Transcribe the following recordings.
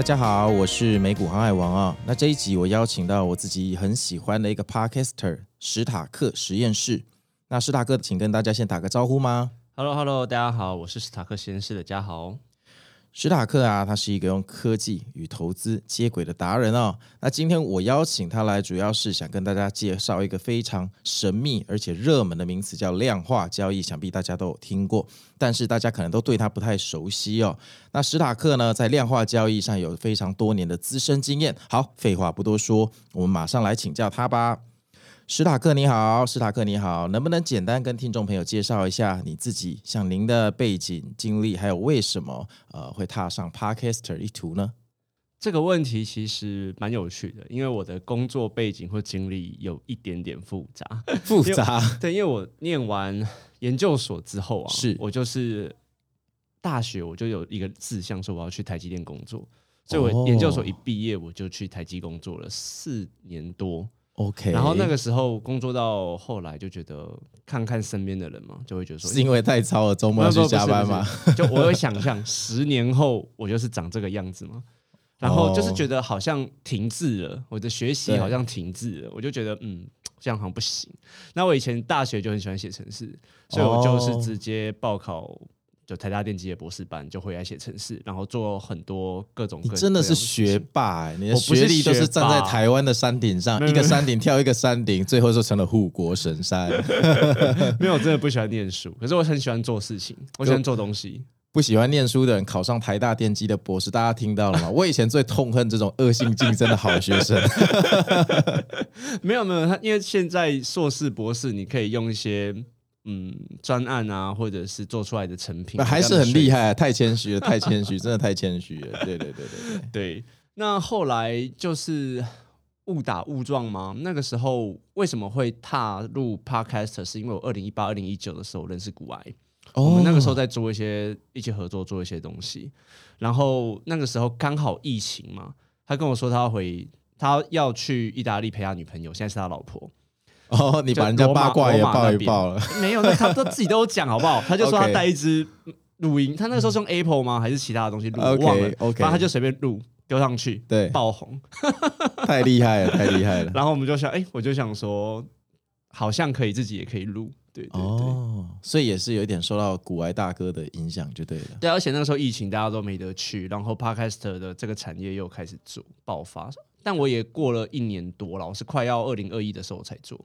大家好，我是美股航海王啊。那这一集我邀请到我自己很喜欢的一个 Podcaster 史塔克实验室。那史塔克，请跟大家先打个招呼吗？Hello，Hello，大家好，我是史塔克实验室的嘉豪。史塔克啊，他是一个用科技与投资接轨的达人哦。那今天我邀请他来，主要是想跟大家介绍一个非常神秘而且热门的名词，叫量化交易。想必大家都有听过，但是大家可能都对他不太熟悉哦。那史塔克呢，在量化交易上有非常多年的资深经验。好，废话不多说，我们马上来请教他吧。史塔克你好，史塔克你好，能不能简单跟听众朋友介绍一下你自己，像您的背景经历，还有为什么呃会踏上 Podcaster 一途呢？这个问题其实蛮有趣的，因为我的工作背景或经历有一点点复杂。复杂？对，因为我念完研究所之后啊，是我就是大学我就有一个志向，说我要去台积电工作，所以我研究所一毕业我就去台积工作了四年多。OK，然后那个时候工作到后来就觉得看看身边的人嘛，就会觉得说是因为太超了，周末要去加班嘛？就我有想象 十年后我就是长这个样子嘛，然后就是觉得好像停滞了，我的学习好像停滞了，我就觉得嗯，这样好像不行。那我以前大学就很喜欢写程式，所以我就是直接报考。就台大电机的博士班，就回来写程式，然后做很多各种各种。你真的是学霸哎！你的学历都是站在台湾的山顶上，一个山顶跳一个山顶，最后就成了护国神山。没有，真的不喜欢念书，可是我很喜欢做事情，我喜欢做东西。不喜欢念书的人考上台大电机的博士，大家听到了吗？我以前最痛恨这种恶性竞争的好学生。没有没有，他因为现在硕士博士，你可以用一些。嗯，专案啊，或者是做出来的成品，还是很厉害，太谦虚了，太谦虚，真的太谦虚了。对对对对对，对。那后来就是误打误撞吗？那个时候为什么会踏入 Podcast？是因为我二零一八、二零一九的时候认识股癌，哦、我们那个时候在做一些一起合作，做一些东西。然后那个时候刚好疫情嘛，他跟我说他要回，他要去意大利陪他女朋友，现在是他老婆。哦，你把人家八卦也爆一爆了？没有，那他都自己都有讲好不好？他就说他带一支录音，他那个时候是用 Apple 吗？还是其他的东西录？我忘了。OK，然后他就随便录丢上去，对，爆红，太厉害了，太厉害了。然后我们就想，哎，我就想说，好像可以自己也可以录，对对对。哦，所以也是有一点受到古埃大哥的影响，就对了。对，而且那个时候疫情，大家都没得去，然后 Podcast 的这个产业又开始做爆发。但我也过了一年多了，我是快要二零二一的时候才做。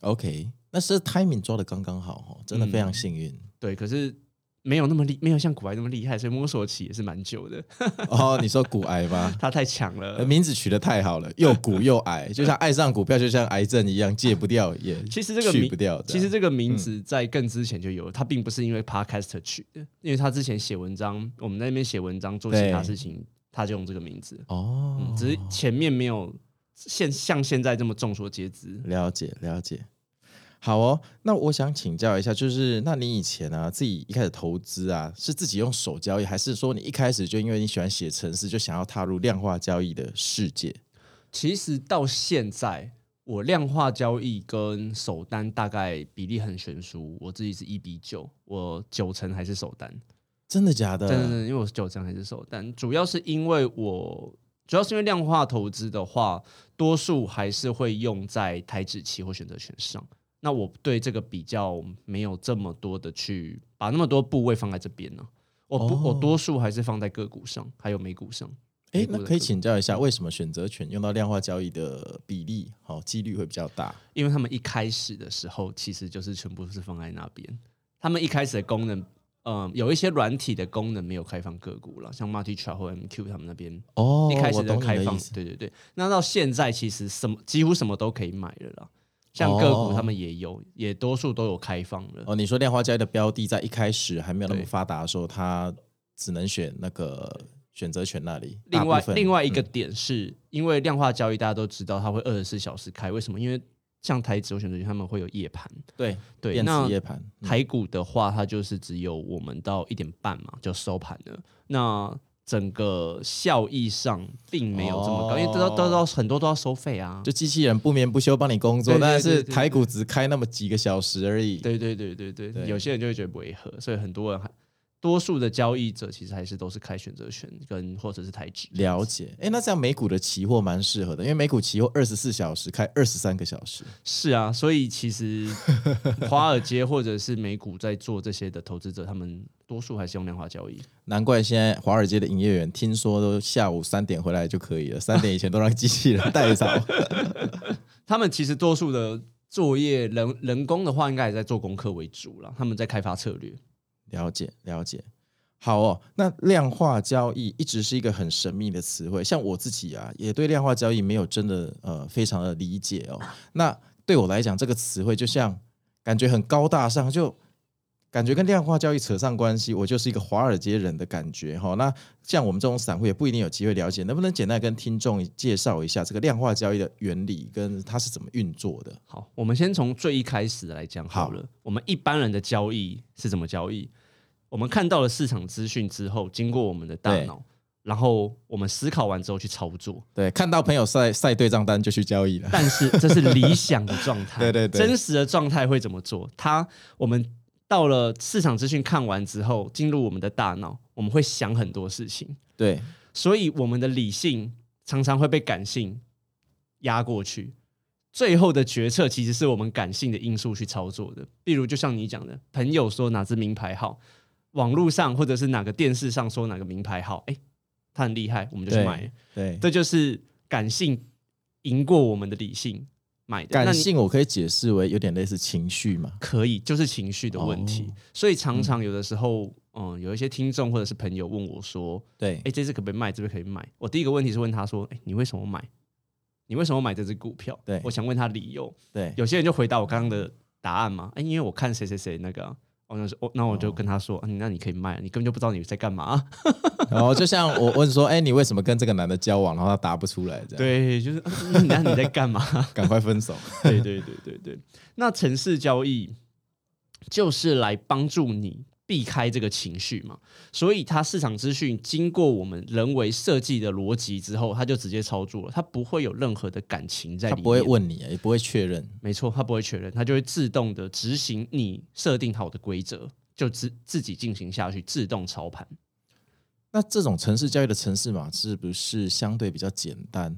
OK，那是 timing 抓的刚刚好哦，真的非常幸运。嗯、对，可是没有那么厉，没有像股癌那么厉害，所以摸索期也是蛮久的。哦，你说股癌吧，他太强了，名字取得太好了，又股又癌，就像爱上股票，就像癌症一样，戒不掉也其实这个去不掉。其实这个名字在更之前就有，他并不是因为 Podcaster 取的，因为他之前写文章，我们在那边写文章做其他事情，他就用这个名字。哦、嗯，只是前面没有。现像现在这么众所皆知，了解了解。好哦，那我想请教一下，就是那你以前啊，自己一开始投资啊，是自己用手交易，还是说你一开始就因为你喜欢写程式，就想要踏入量化交易的世界？其实到现在，我量化交易跟首单大概比例很悬殊，我自己是一比九，我九成还是首单。真的假的？真的，因为我是九成还是首单，主要是因为我。主要是因为量化投资的话，多数还是会用在台指期或选择权上。那我对这个比较没有这么多的去把那么多部位放在这边呢、啊。我不，哦、我多数还是放在个股上，还有美股上。诶，那可以请教一下，为什么选择权用到量化交易的比例好几率会比较大？因为他们一开始的时候其实就是全部是放在那边，他们一开始的功能。嗯，有一些软体的功能没有开放个股了，像 Multi Chart 或 MQ 他们那边哦，一开始的开放，对对对。那到现在其实什么几乎什么都可以买了啦，像个股他们也有，哦、也多数都有开放了。哦，你说量化交易的标的在一开始还没有那么发达的时候，它只能选那个选择权那里。另外另外一个点是、嗯、因为量化交易，大家都知道它会二十四小时开，为什么？因为像台指选择权他们会有夜盘，对对，那夜盘。嗯、台股的话，它就是只有我们到一点半嘛就收盘了。那整个效益上并没有这么高，哦、因为都都都很多都要收费啊。就机器人不眠不休帮你工作，但是台股只开那么几个小时而已。对对对对对，对有些人就会觉得违和，所以很多人还。多数的交易者其实还是都是开选择权跟或者是台指。了解，哎，那这样美股的期货蛮适合的，因为美股期货二十四小时开二十三个小时。是啊，所以其实 华尔街或者是美股在做这些的投资者，他们多数还是用量化交易。难怪现在华尔街的营业员听说都下午三点回来就可以了，三点以前都让机器人带走。他们其实多数的作业人人工的话，应该也在做功课为主了，他们在开发策略。了解了解，好哦。那量化交易一直是一个很神秘的词汇，像我自己啊，也对量化交易没有真的呃非常的理解哦。那对我来讲，这个词汇就像感觉很高大上，就感觉跟量化交易扯上关系，我就是一个华尔街人的感觉哈、哦。那像我们这种散户也不一定有机会了解，能不能简单跟听众介绍一下这个量化交易的原理跟它是怎么运作的？好，我们先从最一开始来讲好了。好，我们一般人的交易是怎么交易？我们看到了市场资讯之后，经过我们的大脑，然后我们思考完之后去操作。对，看到朋友晒晒对账单就去交易了。但是这是理想的状态。对对对，真实的状态会怎么做？他，我们到了市场资讯看完之后，进入我们的大脑，我们会想很多事情。对，所以我们的理性常常会被感性压过去。最后的决策其实是我们感性的因素去操作的。比如，就像你讲的，朋友说哪只名牌好。网络上或者是哪个电视上说哪个名牌好，哎，他很厉害，我们就去买。对，这就是感性赢过我们的理性买的。感性我可以解释为有点类似情绪嘛？可以，就是情绪的问题。哦、所以常常有的时候，嗯，嗯，有一些听众或者是朋友问我说：“对，哎，这支可不可以卖？这边可以卖？”我第一个问题是问他说：“哎，你为什么买？你为什么买这只股票？”对，我想问他理由。对，有些人就回答我刚刚的答案嘛？哎，因为我看谁谁谁那个。我那我那我就跟他说，哦、那你可以卖，你根本就不知道你在干嘛。然 后就像我问说，哎、欸，你为什么跟这个男的交往？然后他答不出来，这样。对，就是那你在干嘛？赶快分手。对对对对对。那城市交易就是来帮助你。避开这个情绪嘛，所以它市场资讯经过我们人为设计的逻辑之后，它就直接操作了，它不会有任何的感情在里面，它不会问你，也不会确认，没错，它不会确认，它就会自动的执行你设定好的规则，就自自己进行下去，自动操盘。那这种城市交易的城市码是不是相对比较简单？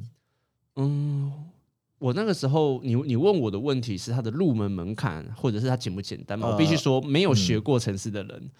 嗯。我那个时候，你你问我的问题是它的入门门槛，或者是它简不简单嘛？呃、我必须说，没有学过城市的人、嗯、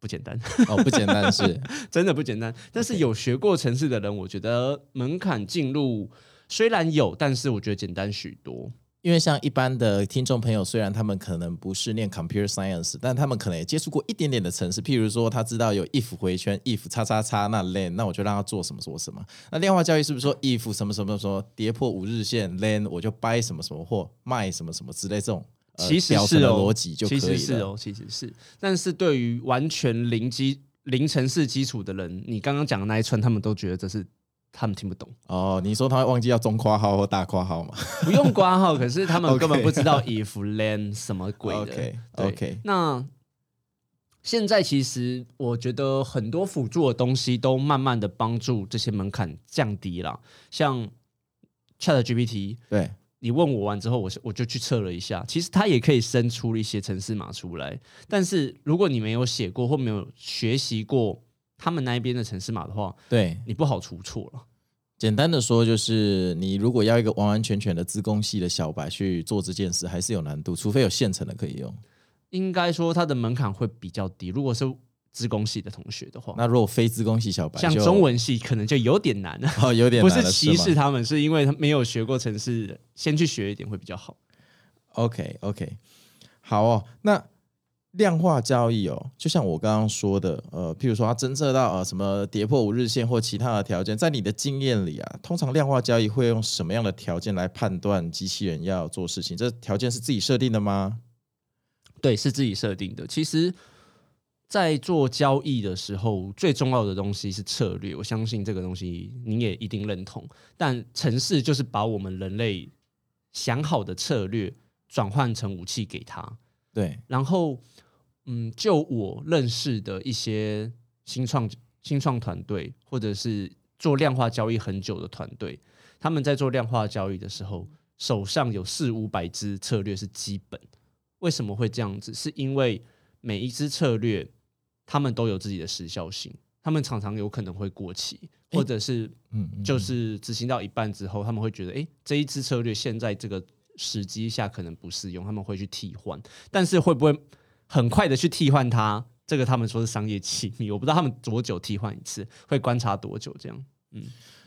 不简单哦，不简单是 真的不简单。但是有学过城市的人，我觉得门槛进入虽然有，但是我觉得简单许多。因为像一般的听众朋友，虽然他们可能不是念 computer science，但他们可能也接触过一点点的程式。譬如说，他知道有 if 回圈，if 叉叉叉，那 len，那我就让他做什么做什么。那量化交易是不是说 if 什么什么什么跌破五日线，len 我就 buy 什么什么或，卖什么什么之类这种，其实是哦，逻辑就可以了。其实是哦，其实是。但是对于完全零基零程式基础的人，你刚刚讲的那一串，他们都觉得这是。他们听不懂哦，你说他会忘记要中括号或大括号吗？不用括号，可是他们 根本不知道 if len 什么鬼的。OK OK，那现在其实我觉得很多辅助的东西都慢慢的帮助这些门槛降低了。像 ChatGPT，对，你问我完之后，我我就去测了一下，其实它也可以生出一些程式码出来。但是如果你没有写过或没有学习过。他们那一边的城市码的话，对你不好出错了。简单的说，就是你如果要一个完完全全的自工系的小白去做这件事，还是有难度，除非有现成的可以用。应该说，它的门槛会比较低。如果是自工系的同学的话，那如果非自工系小白，像中文系，可能就有点难了。哦，有点难。不是歧视他们，是因为他没有学过城市，先去学一点会比较好。OK，OK，好哦，那。量化交易哦，就像我刚刚说的，呃，譬如说它侦测到呃什么跌破五日线或其他的条件，在你的经验里啊，通常量化交易会用什么样的条件来判断机器人要做事情？这条件是自己设定的吗？对，是自己设定的。其实在做交易的时候，最重要的东西是策略。我相信这个东西你也一定认同。但城市就是把我们人类想好的策略转换成武器给他。对，然后，嗯，就我认识的一些新创新创团队，或者是做量化交易很久的团队，他们在做量化交易的时候，手上有四五百只策略是基本。为什么会这样子？是因为每一只策略，他们都有自己的时效性，他们常常有可能会过期，或者是嗯，就是执行到一半之后，他们会觉得，哎，这一支策略现在这个时机下可能不适用，他们会去替换。但是会不会很快的去替换它？这个他们说是商业机密，我不知道他们多久替换一次，会观察多久这样。嗯，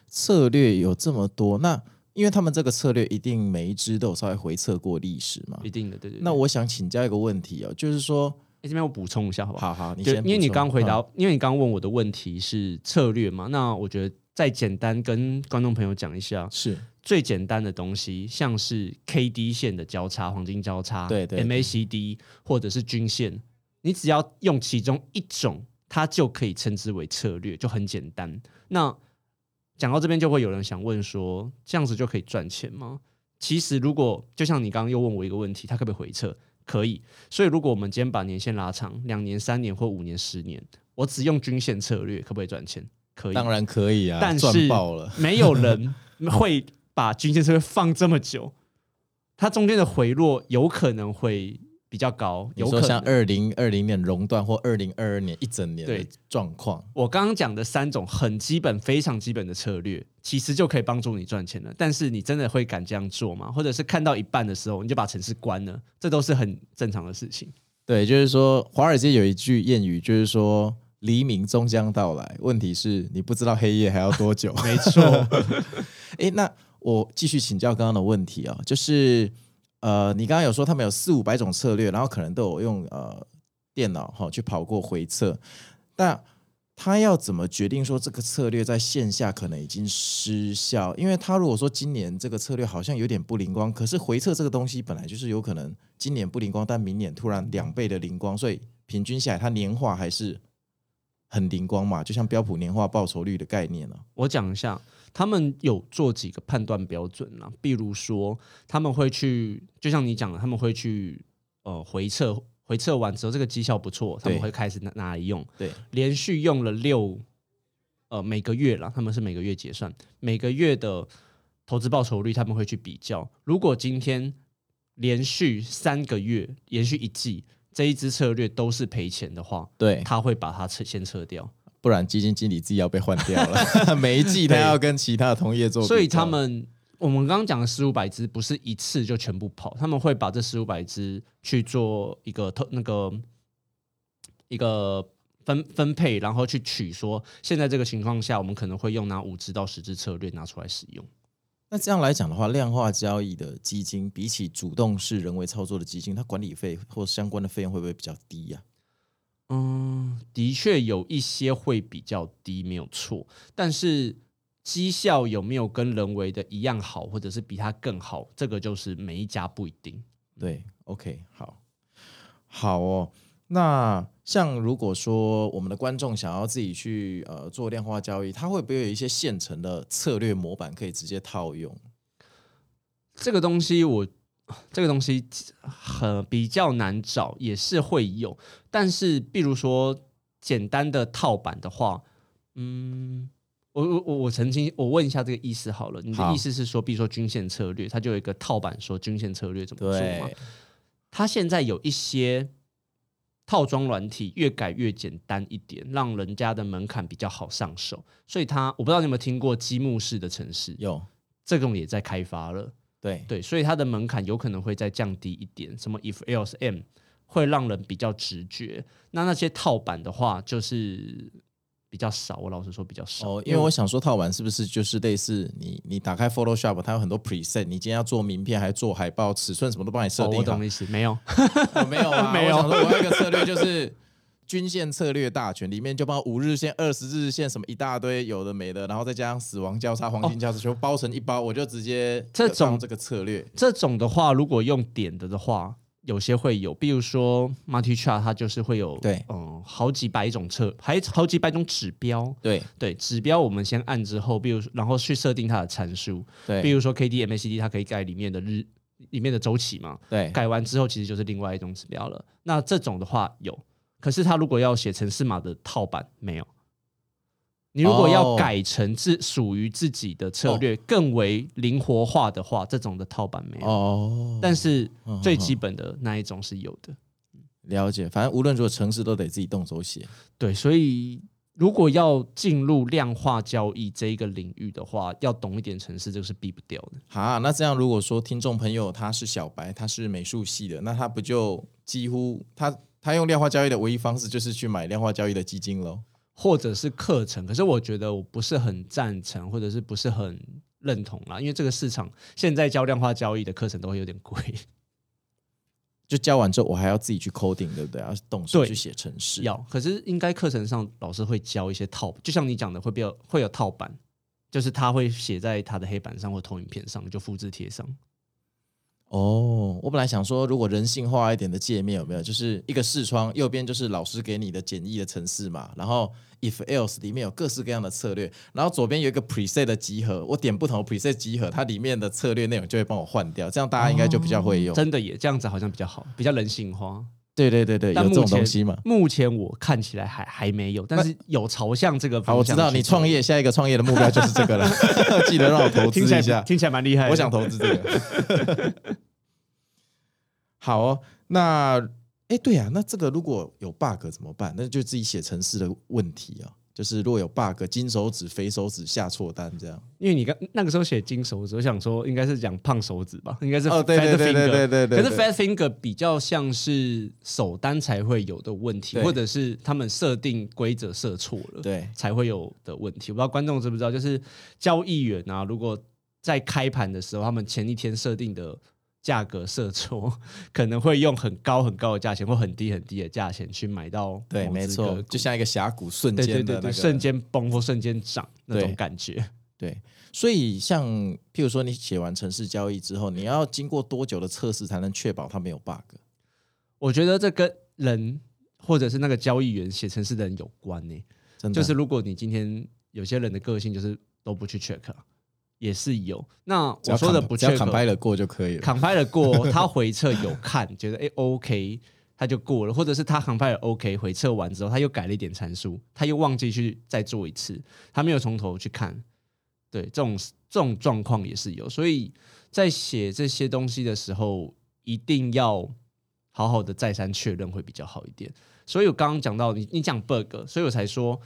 策略有这么多，那。因为他们这个策略一定每一只都有稍微回测过历史嘛，一定的，对对，对。那我想请教一个问题哦，就是说，这边我补充一下，好不好？好好，你先。因为你刚回答，因为你刚问我的问题是策略嘛，那我觉得再简单跟观众朋友讲一下，是最简单的东西，像是 K D 线的交叉、黄金交叉，对对，对，M A C D 或者是均线，你只要用其中一种，它就可以称之为策略，就很简单。那讲到这边，就会有人想问说：这样子就可以赚钱吗？其实，如果就像你刚刚又问我一个问题，它可不可以回撤？可以。所以，如果我们今天把年限拉长，两年、三年或五年、十年，我只用均线策略，可不可以赚钱？可以，当然可以啊。但是没有人会把均线策略放这么久，它中间的回落有可能会。比较高，有可能像二零二零年熔断或二零二二年一整年的状况。我刚刚讲的三种很基本、非常基本的策略，其实就可以帮助你赚钱了。但是你真的会敢这样做吗？或者是看到一半的时候你就把城市关了？这都是很正常的事情。对，就是说华尔街有一句谚语，就是说黎明终将到来。问题是你不知道黑夜还要多久。没错。哎，那我继续请教刚刚的问题啊，就是。呃，你刚刚有说他们有四五百种策略，然后可能都有用呃电脑哈去跑过回测，但他要怎么决定说这个策略在线下可能已经失效？因为他如果说今年这个策略好像有点不灵光，可是回测这个东西本来就是有可能今年不灵光，但明年突然两倍的灵光，所以平均下来它年化还是很灵光嘛，就像标普年化报酬率的概念了。我讲一下。他们有做几个判断标准呢，比如说他们会去，就像你讲的，他们会去呃回测，回测完之后这个绩效不错，他们会开始拿拿来用。对，连续用了六呃每个月啦，他们是每个月结算，每个月的投资报酬率他们会去比较。如果今天连续三个月，连续一季这一支策略都是赔钱的话，对，他会把它撤先撤掉。不然基金经理自己要被换掉了，每一季他要跟其他的同业做。所以他们，我们刚刚讲的四五百只不是一次就全部跑，他们会把这四五百只去做一个特那个一个分分配，然后去取说，现在这个情况下，我们可能会用哪五只到十只策略拿出来使用。那这样来讲的话，量化交易的基金比起主动式人为操作的基金，它管理费或相关的费用会不会比较低呀、啊？嗯，的确有一些会比较低，没有错。但是绩效有没有跟人为的一样好，或者是比它更好，这个就是每一家不一定。对，OK，好，好哦。那像如果说我们的观众想要自己去呃做量化交易，它会不会有一些现成的策略模板可以直接套用？这个东西我。这个东西很比较难找，也是会有，但是，比如说简单的套版的话，嗯，我我我我曾经我问一下这个意思好了，你的意思是说，比如说均线策略，它就有一个套版说均线策略怎么做吗？它现在有一些套装软体越改越简单一点，让人家的门槛比较好上手，所以它我不知道你有没有听过积木式的城市，有这种也在开发了。对对，所以它的门槛有可能会再降低一点，什么 if else m 会让人比较直觉。那那些套版的话，就是比较少。我老实说比较少。哦，因为我想说套版是不是就是类似你你打开 Photoshop，它有很多 preset，你今天要做名片还是做海报，尺寸什么都帮你设定我懂意思，没有，哦，没有啊，没有。我想说我有一个策略就是。均线策略大全里面就包五日线、二十日线什么一大堆有的没的，然后再加上死亡交叉、黄金交叉，全部包成一包，我就直接这种这个策略。这种的话，如果用点的的话，有些会有，比如说 Multi Chart 它就是会有对，嗯，好几百种测，还好几百种指标。对对，指标我们先按之后，比如然后去设定它的参数。对，比如说 K D M A C D 它可以改里面的日里面的周期嘛。对，改完之后其实就是另外一种指标了。那这种的话有，可是他如果要写程式码的套版没有。你如果要改成自属于自己的策略，更为灵活化的话，这种的套版没有。哦，但是最基本的那一种是有的。了解，反正无论如何，程式都得自己动手写。对，所以如果要进入量化交易这一个领域的话，要懂一点城市，这个是避不掉的。好，那这样如果说听众朋友他是小白，他是美术系的，那他不就几乎他他用量化交易的唯一方式就是去买量化交易的基金喽？或者是课程，可是我觉得我不是很赞成，或者是不是很认同啦，因为这个市场现在教量化交易的课程都会有点贵，就教完之后我还要自己去 coding，对不对？要动手去写程式。要，可是应该课程上老师会教一些套，就像你讲的会比较会有套版，就是他会写在他的黑板上或投影片上，就复制贴上。哦，我本来想说，如果人性化一点的界面有没有？就是一个视窗，右边就是老师给你的简易的程式嘛，然后 if else 里面有各式各样的策略，然后左边有一个 preset 的集合，我点不同 preset 集合，它里面的策略内容就会帮我换掉，这样大家应该就比较会用。真的耶，这样子好像比较好，比较人性化。对对对对，有这种东西嘛？目前我看起来还还没有，但是有朝向这个方向。好，我知道你创业下一个创业的目标就是这个了，记得让我投资一下，听起来蛮厉害。我想投资这个。好哦，那哎，对呀、啊，那这个如果有 bug 怎么办？那就自己写程式的问题啊。就是如果有 bug，金手指、肥手指下错单这样。因为你刚那个时候写金手指，我想说应该是讲胖手指吧？应该是哦，对对对对对对，对。可是 fat finger 比较像是首单才会有的问题，或者是他们设定规则设错了，对，才会有的问题。我不知道观众知不知道，就是交易员啊，如果在开盘的时候，他们前一天设定的。价格设错，可能会用很高很高的价钱或很低很低的价钱去买到。对，没错，就像一个峡谷瞬间的、那个、对对对对瞬间崩或瞬间涨那种感觉对。对，所以像譬如说，你写完城市交易之后，你要经过多久的测试才能确保它没有 bug？我觉得这跟人或者是那个交易员写城市的人有关呢、欸。真的，就是如果你今天有些人的个性就是都不去 check。也是有，那我说的不只要扛拍了过就可以了，扛拍了过，他回测有看，觉得哎、欸、OK，他就过了，或者是他扛拍了 OK，回测完之后他又改了一点参数，他又忘记去再做一次，他没有从头去看，对，这种这种状况也是有，所以在写这些东西的时候，一定要好好的再三确认会比较好一点。所以我刚刚讲到你你讲 bug，所以我才说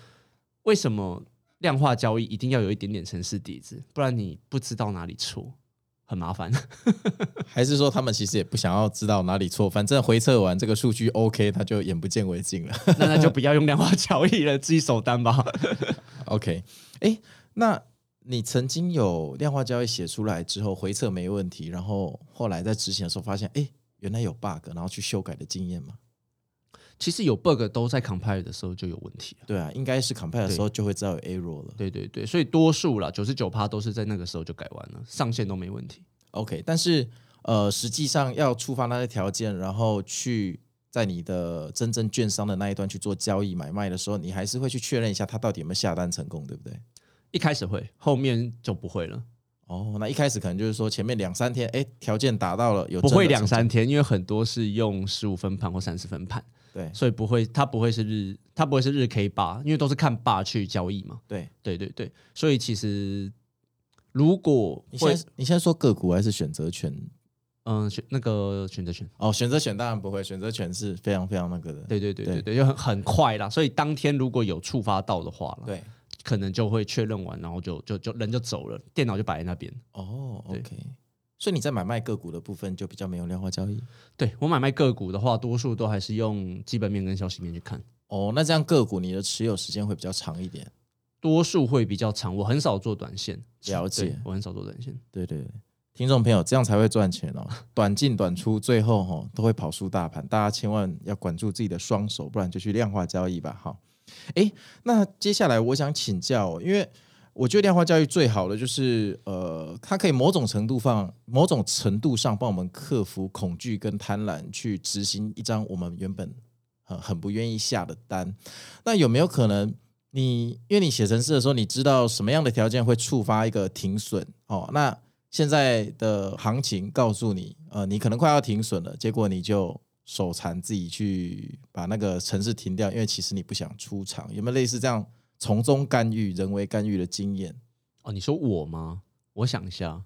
为什么。量化交易一定要有一点点城市底子，不然你不知道哪里错，很麻烦。还是说他们其实也不想要知道哪里错，反正回测完这个数据 OK，他就眼不见为净了。那那就不要用量化交易了，自己守单吧。OK，哎，那你曾经有量化交易写出来之后回测没问题，然后后来在执行的时候发现，哎，原来有 bug，然后去修改的经验吗？其实有 bug 都在 compile 的时候就有问题。对啊，应该是 compile 的时候就会知道有 error 了。对对对，所以多数啦，九十九趴都是在那个时候就改完了，上线都没问题。OK，但是呃，实际上要触发那些条件，然后去在你的真正券商的那一端去做交易买卖的时候，你还是会去确认一下他到底有没有下单成功，对不对？一开始会，后面就不会了。哦，那一开始可能就是说前面两三天，哎，条件达到了，有不会两三天，因为很多是用十五分盘或三十分盘。对，所以不会，它不会是日，它不会是日 K 八，因为都是看八去交易嘛。对，对对对，所以其实如果你现在你现在说个股还是选择权？嗯，选那个选择权哦，选择权当然不会，选择权是非常非常那个的。对对对对对，就很很快啦。所以当天如果有触发到的话，对，可能就会确认完，然后就就就人就走了，电脑就摆在那边。哦，OK。所以你在买卖个股的部分就比较没有量化交易。对，我买卖个股的话，多数都还是用基本面跟消息面去看。哦，那这样个股你的持有时间会比较长一点，多数会比较长。我很少做短线，了解。我很少做短线。对对对，听众朋友，这样才会赚钱哦。短进短出，最后哈都会跑输大盘。大家千万要管住自己的双手，不然就去量化交易吧。好，哎，那接下来我想请教，因为。我觉得量化教育最好的就是，呃，它可以某种程度放某种程度上帮我们克服恐惧跟贪婪，去执行一张我们原本很很不愿意下的单。那有没有可能你，你因为你写程式的时候，你知道什么样的条件会触发一个停损？哦，那现在的行情告诉你，呃，你可能快要停损了，结果你就手残自己去把那个程式停掉，因为其实你不想出场。有没有类似这样？从中干预、人为干预的经验哦，你说我吗？我想一下，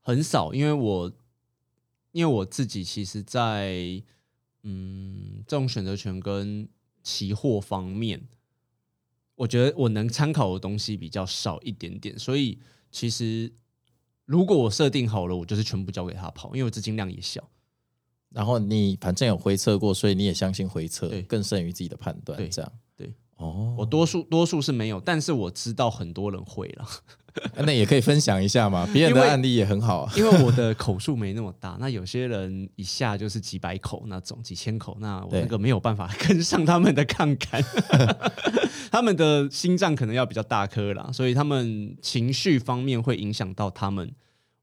很少，因为我因为我自己其实在，在嗯这种选择权跟期货方面，我觉得我能参考的东西比较少一点点，所以其实如果我设定好了，我就是全部交给他跑，因为我资金量也小。然后你反正有回测过，所以你也相信回测更胜于自己的判断，这样。哦，我多数多数是没有，但是我知道很多人会了。那也可以分享一下嘛，别人的案例也很好啊。因为我的口数没那么大，那有些人一下就是几百口那种，几千口，那我那个没有办法跟上他们的杠杆，他们的心脏可能要比较大颗啦，所以他们情绪方面会影响到他们，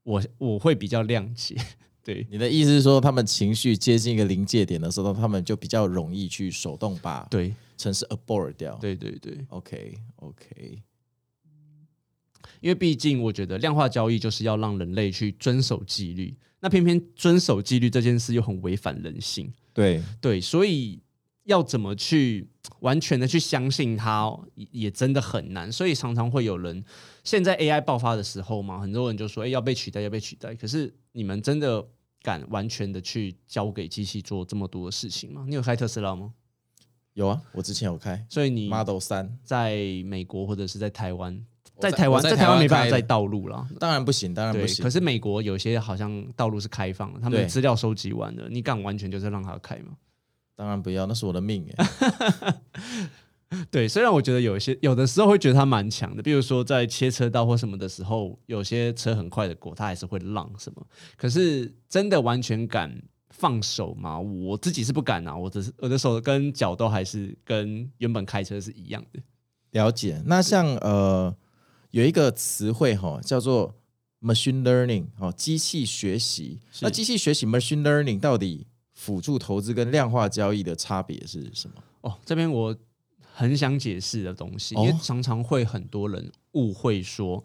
我我会比较谅解。对，你的意思是说，他们情绪接近一个临界点的时候，他们就比较容易去手动把对程式 abort 掉。对对对，OK OK。因为毕竟我觉得量化交易就是要让人类去遵守纪律，那偏偏遵守纪律这件事又很违反人性。对对，所以要怎么去完全的去相信它，也真的很难。所以常常会有人，现在 AI 爆发的时候嘛，很多人就说：“哎，要被取代，要被取代。”可是你们真的敢完全的去交给机器做这么多的事情吗？你有开特斯拉吗？有啊，我之前有开。所以你 Model 三在美国或者是在台湾，在台湾在台湾没办法在道路了。当然不行，当然不行。可是美国有些好像道路是开放的，他们资料收集完了，你敢完全就是让他开吗？当然不要，那是我的命哎。对，虽然我觉得有一些有的时候会觉得它蛮强的，比如说在切车道或什么的时候，有些车很快的过，它还是会让什么。可是真的完全敢放手吗？我自己是不敢啊，我只是我的手跟脚都还是跟原本开车是一样的。了解。那像呃有一个词汇哈叫做 machine learning 哦，机器学习。那机器学习 machine learning 到底辅助投资跟量化交易的差别是什么？哦，这边我。很想解释的东西，因为常常会很多人误会说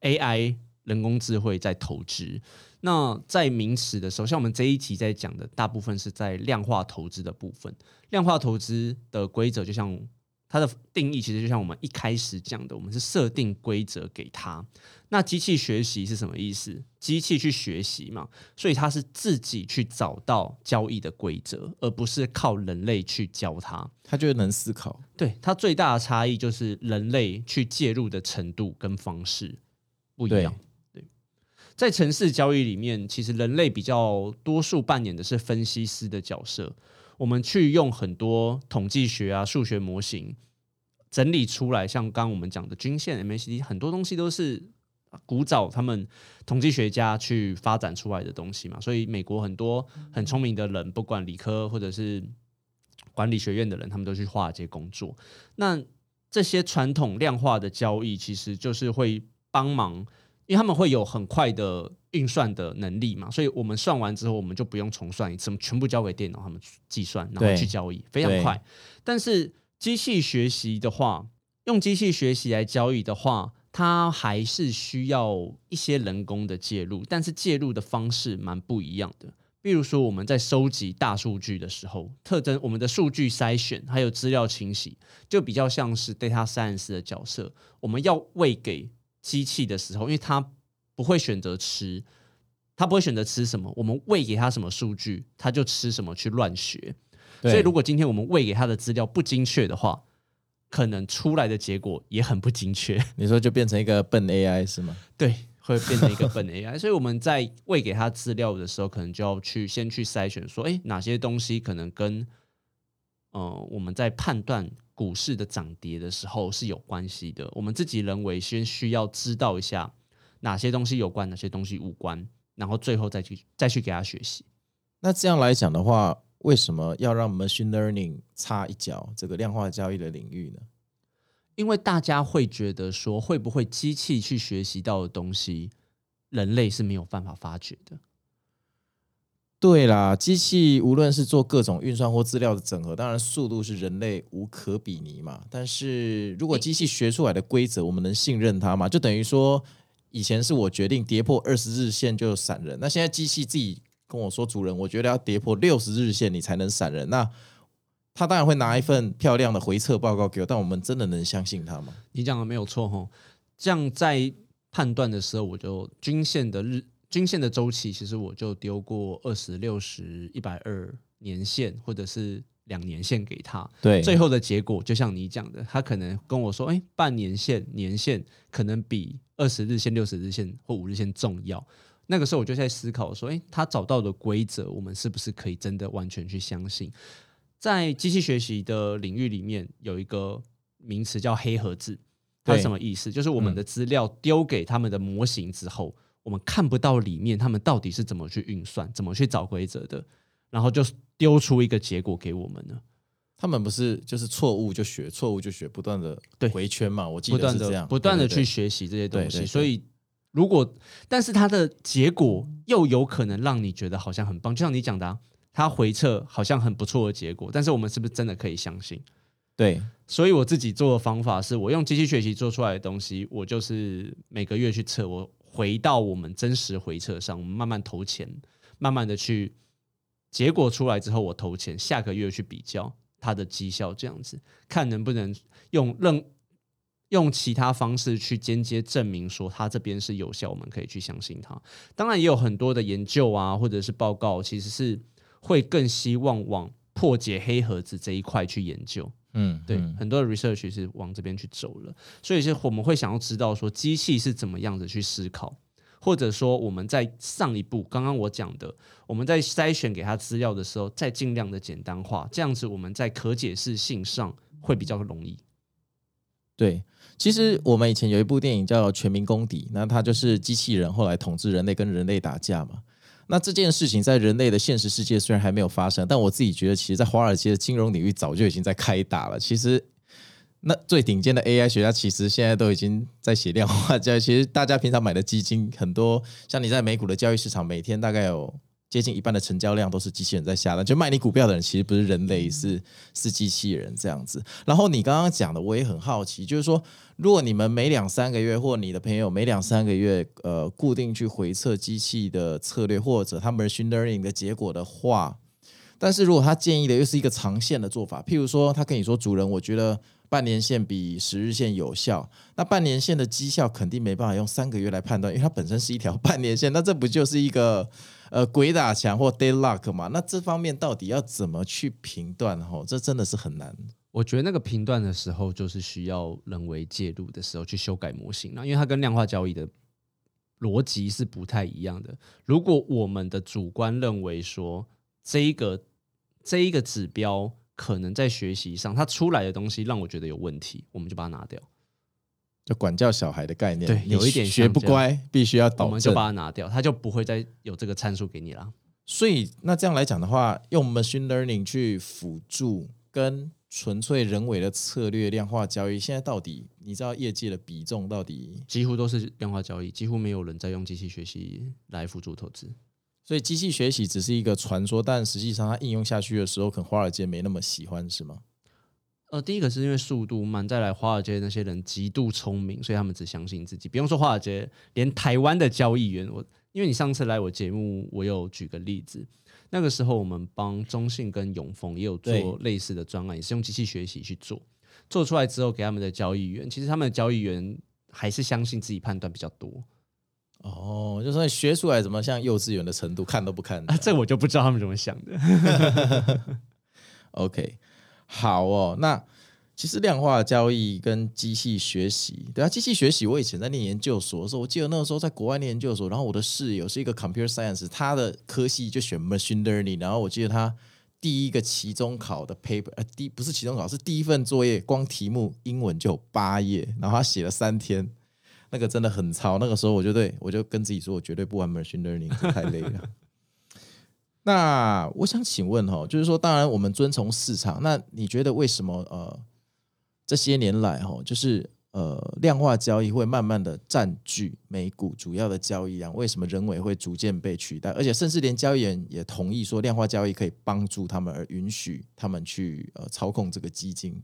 AI 人工智慧在投资。那在名词的时候，像我们这一集在讲的，大部分是在量化投资的部分。量化投资的规则就像。它的定义其实就像我们一开始讲的，我们是设定规则给它。那机器学习是什么意思？机器去学习嘛，所以它是自己去找到交易的规则，而不是靠人类去教它。它就能思考。对，它最大的差异就是人类去介入的程度跟方式不一样。在城市交易里面，其实人类比较多数扮演的是分析师的角色。我们去用很多统计学啊、数学模型整理出来，像刚刚我们讲的均线、MACD，很多东西都是古早他们统计学家去发展出来的东西嘛。所以美国很多很聪明的人，不管理科或者是管理学院的人，他们都去华尔街工作。那这些传统量化的交易，其实就是会帮忙。因为他们会有很快的运算的能力嘛，所以我们算完之后，我们就不用重算一次，我们全部交给电脑，他们计算，然后去交易，非常快。但是机器学习的话，用机器学习来交易的话，它还是需要一些人工的介入，但是介入的方式蛮不一样的。比如说我们在收集大数据的时候，特征我们的数据筛选还有资料清洗，就比较像是 data science 的角色，我们要喂给。机器的时候，因为它不会选择吃，它不会选择吃什么，我们喂给它什么数据，它就吃什么去乱学。所以，如果今天我们喂给它的资料不精确的话，可能出来的结果也很不精确。你说就变成一个笨 AI 是吗？对，会变成一个笨 AI。所以我们在喂给它资料的时候，可能就要去先去筛选，说，哎，哪些东西可能跟，呃，我们在判断。股市的涨跌的时候是有关系的，我们自己人为先需要知道一下哪些东西有关，哪些东西无关，然后最后再去再去给他学习。那这样来讲的话，为什么要让 machine learning 插一脚这个量化交易的领域呢？因为大家会觉得说，会不会机器去学习到的东西，人类是没有办法发掘的。对啦，机器无论是做各种运算或资料的整合，当然速度是人类无可比拟嘛。但是如果机器学出来的规则，我们能信任它吗？就等于说，以前是我决定跌破二十日线就闪人，那现在机器自己跟我说，主人，我觉得要跌破六十日线你才能闪人。那他当然会拿一份漂亮的回测报告给我，但我们真的能相信他吗？你讲的没有错哈，这样在判断的时候，我就均线的日均线的周期，其实我就丢过二十六十一百二年线或者是两年线给他。对，最后的结果就像你讲的，他可能跟我说，哎，半年线、年线可能比二十日线、六十日线或五日线重要。那个时候我就在思考说，哎，他找到的规则，我们是不是可以真的完全去相信？在机器学习的领域里面，有一个名词叫“黑盒子”，它是什么意思？就是我们的资料丢给他们的模型之后，我们看不到里面他们到底是怎么去运算、怎么去找规则的，然后就丢出一个结果给我们呢。他们不是就是错误就学，错误就学，不断的回圈嘛？我记得是这样，不断的去学习这些东西。所以，如果但是它的结果又有可能让你觉得好像很棒，就像你讲的啊。它回测好像很不错的结果，但是我们是不是真的可以相信？对，所以我自己做的方法是我用机器学习做出来的东西，我就是每个月去测，我回到我们真实回测上，我们慢慢投钱，慢慢的去结果出来之后，我投钱，下个月去比较它的绩效，这样子看能不能用任用其他方式去间接证明说它这边是有效，我们可以去相信它。当然也有很多的研究啊，或者是报告，其实是。会更希望往破解黑盒子这一块去研究，嗯，对，嗯、很多的 research 是往这边去走了，所以是我们会想要知道说机器是怎么样子去思考，或者说我们在上一步刚刚我讲的，我们在筛选给他资料的时候，再尽量的简单化，这样子我们在可解释性上会比较容易。对，其实我们以前有一部电影叫《全民公敌》，那它就是机器人后来统治人类，跟人类打架嘛。那这件事情在人类的现实世界虽然还没有发生，但我自己觉得，其实，在华尔街的金融领域早就已经在开打了。其实，那最顶尖的 AI 学家其实现在都已经在写量化交易。其实大家平常买的基金很多，像你在美股的交易市场，每天大概有。接近一半的成交量都是机器人在下单，就卖你股票的人其实不是人类，是是机器人这样子。然后你刚刚讲的，我也很好奇，就是说，如果你们每两三个月，或你的朋友每两三个月，呃，固定去回测机器的策略，或者他们 machine learning 的结果的话，但是如果他建议的又是一个长线的做法，譬如说，他跟你说，主人，我觉得半年线比十日线有效，那半年线的绩效肯定没办法用三个月来判断，因为它本身是一条 半年线，那这不就是一个？呃，鬼打墙或 deadlock 嘛，那这方面到底要怎么去评断？吼，这真的是很难。我觉得那个评断的时候，就是需要人为介入的时候去修改模型那，因为它跟量化交易的逻辑是不太一样的。如果我们的主观认为说这一个这一个指标可能在学习上它出来的东西让我觉得有问题，我们就把它拿掉。就管教小孩的概念，对，有一点学不乖，必须要导正，我们就把它拿掉，他就不会再有这个参数给你了。所以，那这样来讲的话，用 machine learning 去辅助跟纯粹人为的策略量化交易，现在到底你知道业界的比重到底？几乎都是量化交易，几乎没有人在用机器学习来辅助投资。所以，机器学习只是一个传说，但实际上它应用下去的时候，可能华尔街没那么喜欢，是吗？呃，第一个是因为速度慢，再来华尔街那些人极度聪明，所以他们只相信自己。不用说华尔街，连台湾的交易员，我因为你上次来我节目，我有举个例子，那个时候我们帮中信跟永丰也有做类似的专案，也是用机器学习去做，做出来之后给他们的交易员，其实他们的交易员还是相信自己判断比较多。哦，就算学出来怎么像幼稚园的程度，看都不看啊？这我就不知道他们怎么想的。OK。好哦，那其实量化交易跟机器学习，对啊，机器学习，我以前在念研究所的时候，我记得那个时候在国外念研究所，然后我的室友是一个 computer science，他的科系就选 machine learning，然后我记得他第一个期中考的 paper，呃，第不是期中考，是第一份作业，光题目英文就有八页，然后他写了三天，那个真的很糙。那个时候我就对我就跟自己说，我绝对不玩 machine learning，太累了。那我想请问哈，就是说，当然我们遵从市场。那你觉得为什么呃，这些年来哈，就是呃量化交易会慢慢的占据美股主要的交易量，为什么人为会逐渐被取代？而且甚至连交易员也同意说，量化交易可以帮助他们，而允许他们去呃操控这个基金。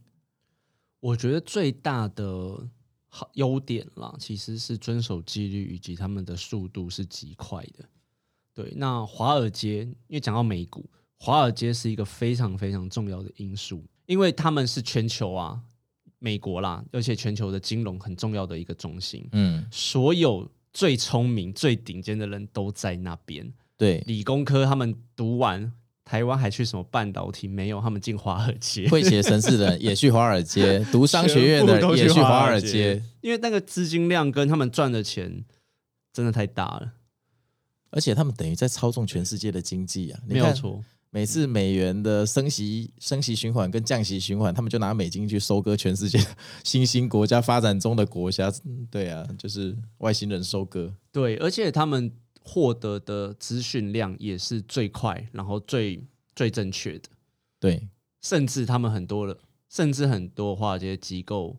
我觉得最大的好优点啦，其实是遵守纪律以及他们的速度是极快的。对，那华尔街，因为讲到美股，华尔街是一个非常非常重要的因素，因为他们是全球啊，美国啦，而且全球的金融很重要的一个中心。嗯，所有最聪明、最顶尖的人都在那边。对，理工科他们读完。台湾还去什么半导体？没有，他们进华尔街。会写程式的人也去华尔街，读商学院的也去华尔街，因为那个资金量跟他们赚的钱真的太大了，而且他们等于在操纵全世界的经济啊！没有错，每次美元的升息、升息循环跟降息循环，他们就拿美金去收割全世界新兴国家、发展中的国家。对啊，就是外星人收割。对，而且他们。获得的资讯量也是最快，然后最最正确的。对，甚至他们很多的，甚至很多话，这些机构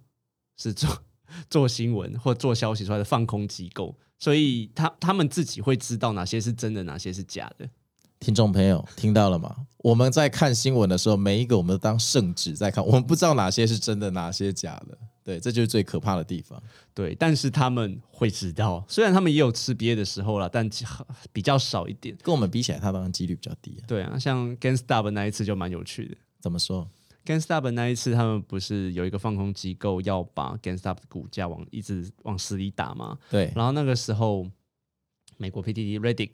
是做做新闻或做消息出来的放空机构，所以他他们自己会知道哪些是真的，哪些是假的。听众朋友听到了吗？我们在看新闻的时候，每一个我们都当圣旨在看，我们不知道哪些是真的，哪些假的。对，这就是最可怕的地方。对，但是他们会知道，虽然他们也有吃瘪的时候了，但比较少一点。跟我们比起来，他当然几率比较低啊。对啊，像 Gangsta 那一次就蛮有趣的。怎么说？GameStop 那一次，他们不是有一个放空机构要把 GameStop 的股价往一直往死里打吗？对。然后那个时候，美国 PTT Reddit。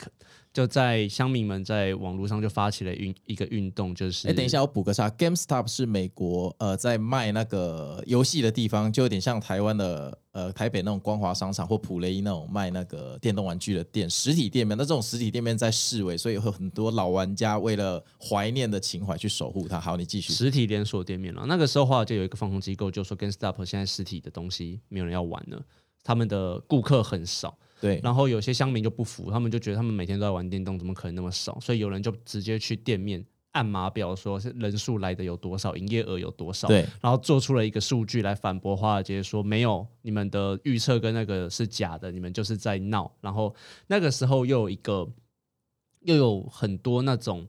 就在乡民们在网络上就发起了运一个运动，就是哎，等一下我补个叉，GameStop 是美国呃在卖那个游戏的地方，就有点像台湾的呃台北那种光华商场或普雷那种卖那个电动玩具的店，实体店面。那这种实体店面在市尾，所以有很多老玩家为了怀念的情怀去守护它。好，你继续。实体连锁店面了，那个时候话就有一个放空机构就说，GameStop 现在实体的东西没有人要玩了，他们的顾客很少。对，然后有些乡民就不服，他们就觉得他们每天都在玩电动，怎么可能那么少？所以有人就直接去店面按码表，说是人数来的有多少，营业额有多少。对，然后做出了一个数据来反驳华尔街，说没有，你们的预测跟那个是假的，你们就是在闹。然后那个时候又有一个，又有很多那种。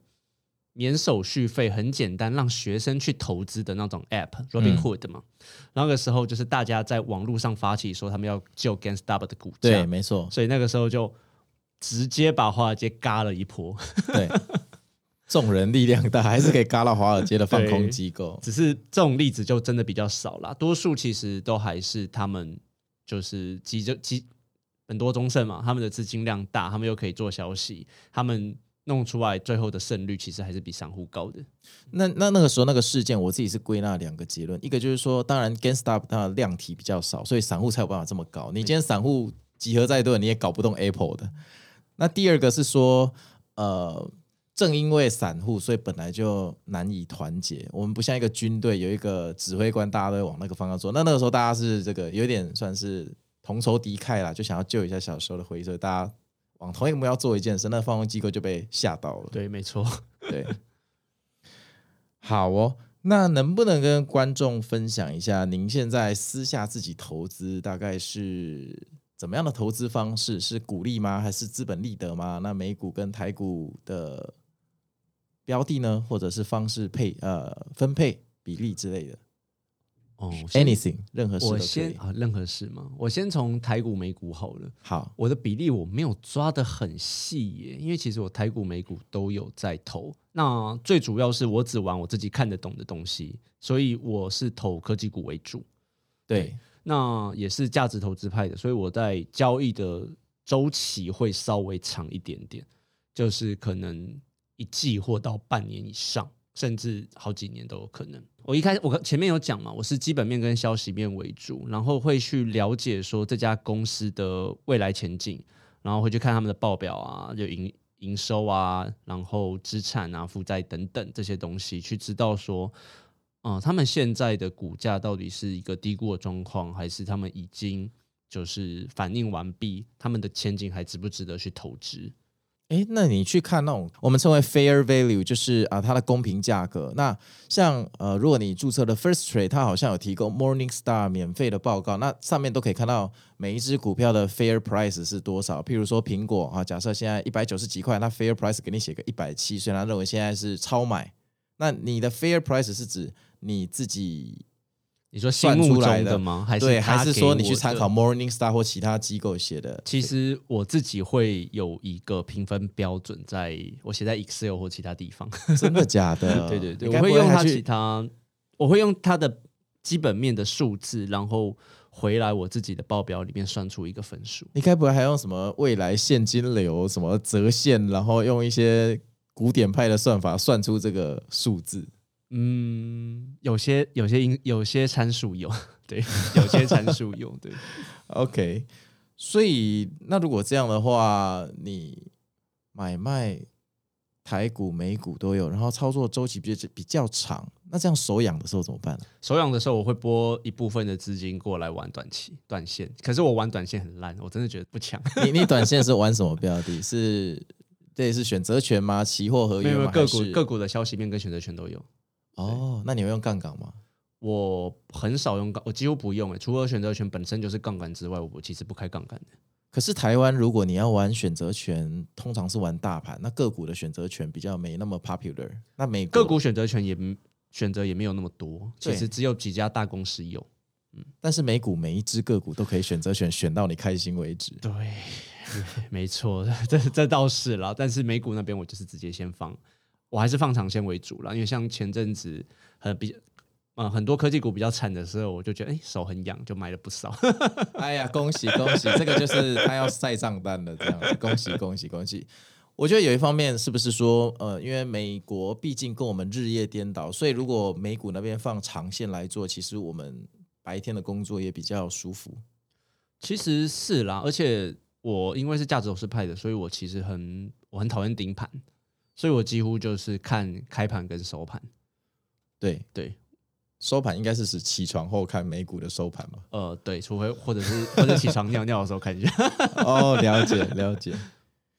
免手续费很简单，让学生去投资的那种 App，Robinhood 嘛。嗯、然后那个时候就是大家在网络上发起说他们要救 GameStop 的股价，对，没错。所以那个时候就直接把华尔街嘎了一波。对，众人力量大，还是可以嘎到华尔街的放空机构。只是这种例子就真的比较少啦，多数其实都还是他们就是集着集很多中盛嘛，他们的资金量大，他们又可以做消息，他们。弄出来最后的胜率其实还是比散户高的。那那那个时候那个事件，我自己是归纳两个结论，一个就是说，当然 GameStop 它的量体比较少，所以散户才有办法这么高。你今天散户集合再多，你也搞不动 Apple 的。那第二个是说，呃，正因为散户，所以本来就难以团结。我们不像一个军队，有一个指挥官，大家都会往那个方向做。那那个时候大家是这个有点算是同仇敌忾啦，就想要救一下小时候的回忆，所以大家。往同一个目标做一件事，那放空机构就被吓到了。对，没错。对，好哦。那能不能跟观众分享一下，您现在私下自己投资大概是怎么样的投资方式？是股利吗？还是资本利得吗？那美股跟台股的标的呢？或者是方式配呃分配比例之类的？哦，anything，任何事我先啊，任何事吗？我先从台股、美股好了。好，我的比例我没有抓得很细耶，因为其实我台股、美股都有在投。那最主要是我只玩我自己看得懂的东西，所以我是投科技股为主。对，对，那也是价值投资派的，所以我在交易的周期会稍微长一点点，就是可能一季或到半年以上。甚至好几年都有可能。我一开始我前面有讲嘛，我是基本面跟消息面为主，然后会去了解说这家公司的未来前景，然后会去看他们的报表啊，就营营收啊，然后资产啊、负债等等这些东西，去知道说，嗯、他们现在的股价到底是一个低估的状况，还是他们已经就是反应完毕，他们的前景还值不值得去投资？哎，那你去看那种我们称为 fair value，就是啊它的公平价格。那像呃，如果你注册的 First Trade，它好像有提供 Morningstar 免费的报告，那上面都可以看到每一只股票的 fair price 是多少。譬如说苹果啊，假设现在一百九十几块，那 fair price 给你写个一百七，虽然认为现在是超买。那你的 fair price 是指你自己？你说心目中的吗？还是对，还是说你去参考 Morningstar 或其他机构写的？其实我自己会有一个评分标准，在我写在 Excel 或其他地方。真的假的？对对对，我会用它其他，我会用它的基本面的数字，然后回来我自己的报表里面算出一个分数。你该不会还用什么未来现金流什么折现，然后用一些古典派的算法算出这个数字？嗯，有些有些因有些参数有，对，有些参数有，对。OK，所以那如果这样的话，你买卖台股、美股都有，然后操作周期比较比较长，那这样手痒的时候怎么办呢？手痒的时候，我会拨一部分的资金过来玩短期短线，可是我玩短线很烂，我真的觉得不强。你你短线是玩什么标的？是这也是选择权吗？期货合约吗？没有个股个股的消息面跟选择权都有。哦，那你会用杠杆吗？我很少用杠，我几乎不用诶。除了选择权本身就是杠杆之外，我其实不开杠杆的。可是台湾，如果你要玩选择权，通常是玩大盘，那个股的选择权比较没那么 popular。那美个股选择权也选择也没有那么多，其实只有几家大公司有。嗯，但是美股每一只个股都可以选择权选到你开心为止。对，没错，这这倒是啦。但是美股那边我就是直接先放。我还是放长线为主了，因为像前阵子很比嗯很多科技股比较惨的时候，我就觉得哎、欸、手很痒，就买了不少。哎呀，恭喜恭喜，这个就是他要晒账单了，这样子，恭喜恭喜恭喜。我觉得有一方面是不是说呃，因为美国毕竟跟我们日夜颠倒，所以如果美股那边放长线来做，其实我们白天的工作也比较舒服。其实是啦，而且我因为是价值投资派的，所以我其实很我很讨厌盯盘。所以我几乎就是看开盘跟收盘，对对，收盘应该是指起床后看美股的收盘嘛？呃，对，除非或者是 或者起床尿尿的时候看一下。哦，了解了解。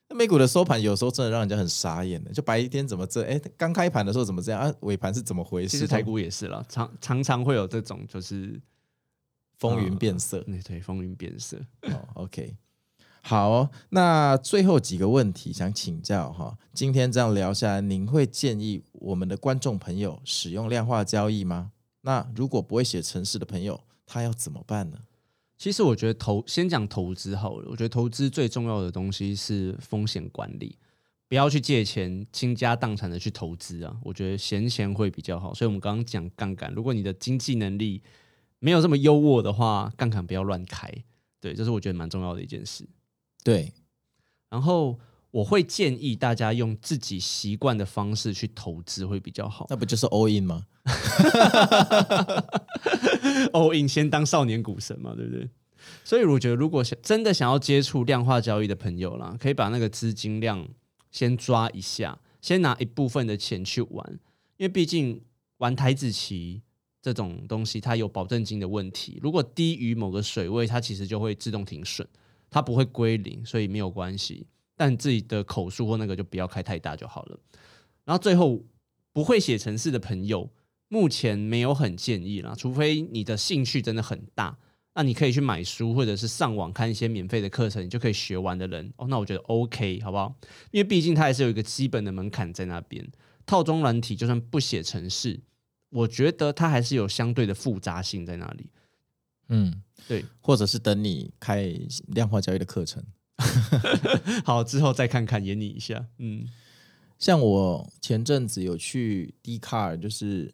那美股的收盘有时候真的让人家很傻眼的，就白天怎么这？哎，刚开盘的时候怎么这样啊？尾盘是怎么回事？其实台股也是了，常常常会有这种就是风云变色。对、呃、对，风云变色。哦，OK。好，那最后几个问题想请教哈。今天这样聊下来，您会建议我们的观众朋友使用量化交易吗？那如果不会写程式的朋友，他要怎么办呢？其实我觉得投先讲投资好了。我觉得投资最重要的东西是风险管理，不要去借钱倾家荡产的去投资啊。我觉得闲钱会比较好。所以我们刚刚讲杠杆，如果你的经济能力没有这么优渥的话，杠杆不要乱开。对，这是我觉得蛮重要的一件事。对，然后我会建议大家用自己习惯的方式去投资会比较好。那不就是 all in 吗？all in 先当少年股神嘛，对不对？所以我觉得，如果想真的想要接触量化交易的朋友啦，可以把那个资金量先抓一下，先拿一部分的钱去玩，因为毕竟玩台子棋这种东西，它有保证金的问题。如果低于某个水位，它其实就会自动停损。它不会归零，所以没有关系。但自己的口述或那个就不要开太大就好了。然后最后，不会写程式的朋友，目前没有很建议啦，除非你的兴趣真的很大，那你可以去买书或者是上网看一些免费的课程，你就可以学完的人哦。那我觉得 OK，好不好？因为毕竟它还是有一个基本的门槛在那边。套装软体就算不写程式，我觉得它还是有相对的复杂性在那里。嗯。对，或者是等你开量化交易的课程，好，之后再看看演你一下。嗯，像我前阵子有去 Dcard，就是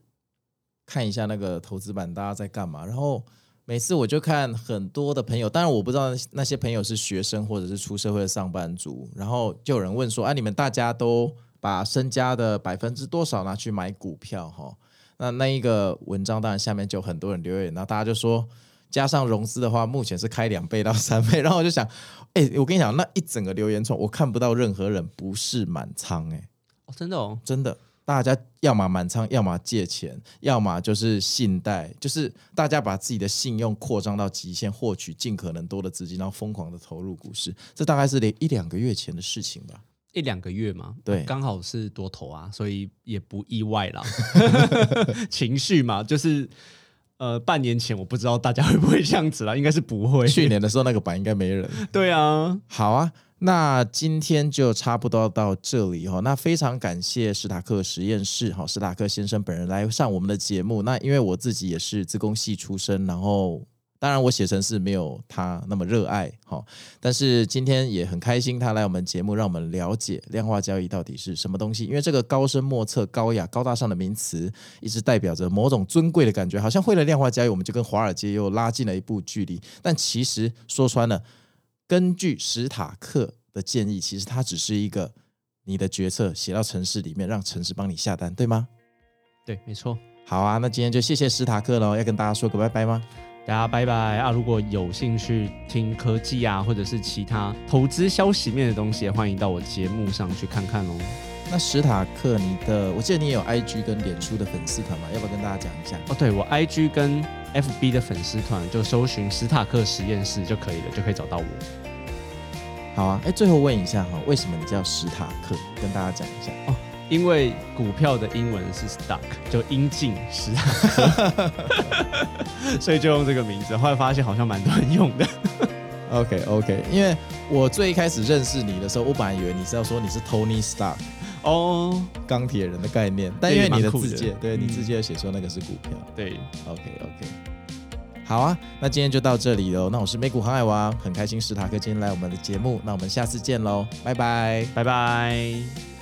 看一下那个投资版大家在干嘛。然后每次我就看很多的朋友，当然我不知道那些朋友是学生或者是出社会的上班族。然后就有人问说：“啊，你们大家都把身家的百分之多少拿去买股票？”哈，那那一个文章当然下面就很多人留言，然后大家就说。加上融资的话，目前是开两倍到三倍。然后我就想，哎、欸，我跟你讲，那一整个留言窗，我看不到任何人不是满仓，哎，哦，真的哦，真的，大家要么满仓，要么借钱，要么就是信贷，就是大家把自己的信用扩张到极限，获取尽可能多的资金，然后疯狂的投入股市。这大概是连一两个月前的事情吧。一两个月嘛，对，刚好是多头啊，所以也不意外啦。情绪嘛，就是呃，半年前我不知道大家会不会这样子啦，应该是不会。去年的时候那个版应该没人。对啊，好啊，那今天就差不多到这里哈。那非常感谢史塔克实验室哈，史塔克先生本人来上我们的节目。那因为我自己也是自工系出身，然后。当然，我写程式没有他那么热爱，哈。但是今天也很开心，他来我们节目，让我们了解量化交易到底是什么东西。因为这个高深莫测、高雅、高大上的名词，一直代表着某种尊贵的感觉，好像会了量化交易，我们就跟华尔街又拉近了一步距离。但其实说穿了，根据史塔克的建议，其实它只是一个你的决策写到城市里面，让城市帮你下单，对吗？对，没错。好啊，那今天就谢谢史塔克喽，要跟大家说个拜拜吗？大家拜拜啊！如果有兴趣听科技啊，或者是其他投资消息面的东西，欢迎到我节目上去看看哦。那史塔克，你的我记得你也有 IG 跟脸书的粉丝团嘛？要不要跟大家讲一下？哦，对，我 IG 跟 FB 的粉丝团就搜寻史塔克实验室就可以了，就可以找到我。好啊，哎，最后问一下哈，为什么你叫史塔克？跟大家讲一下哦。因为股票的英文是 stock，就英进史塔克，所以就用这个名字。后来发现好像蛮多人用的。OK OK，因为我最一开始认识你的时候，我本来以为你是要说你是 Tony Stark 哦，钢铁人的概念。但因为你的字界，对你字界写说那个是股票。对，OK OK，好啊，那今天就到这里喽。那我是美股航海王，很开心史塔克今天来我们的节目。那我们下次见喽，拜拜，拜拜。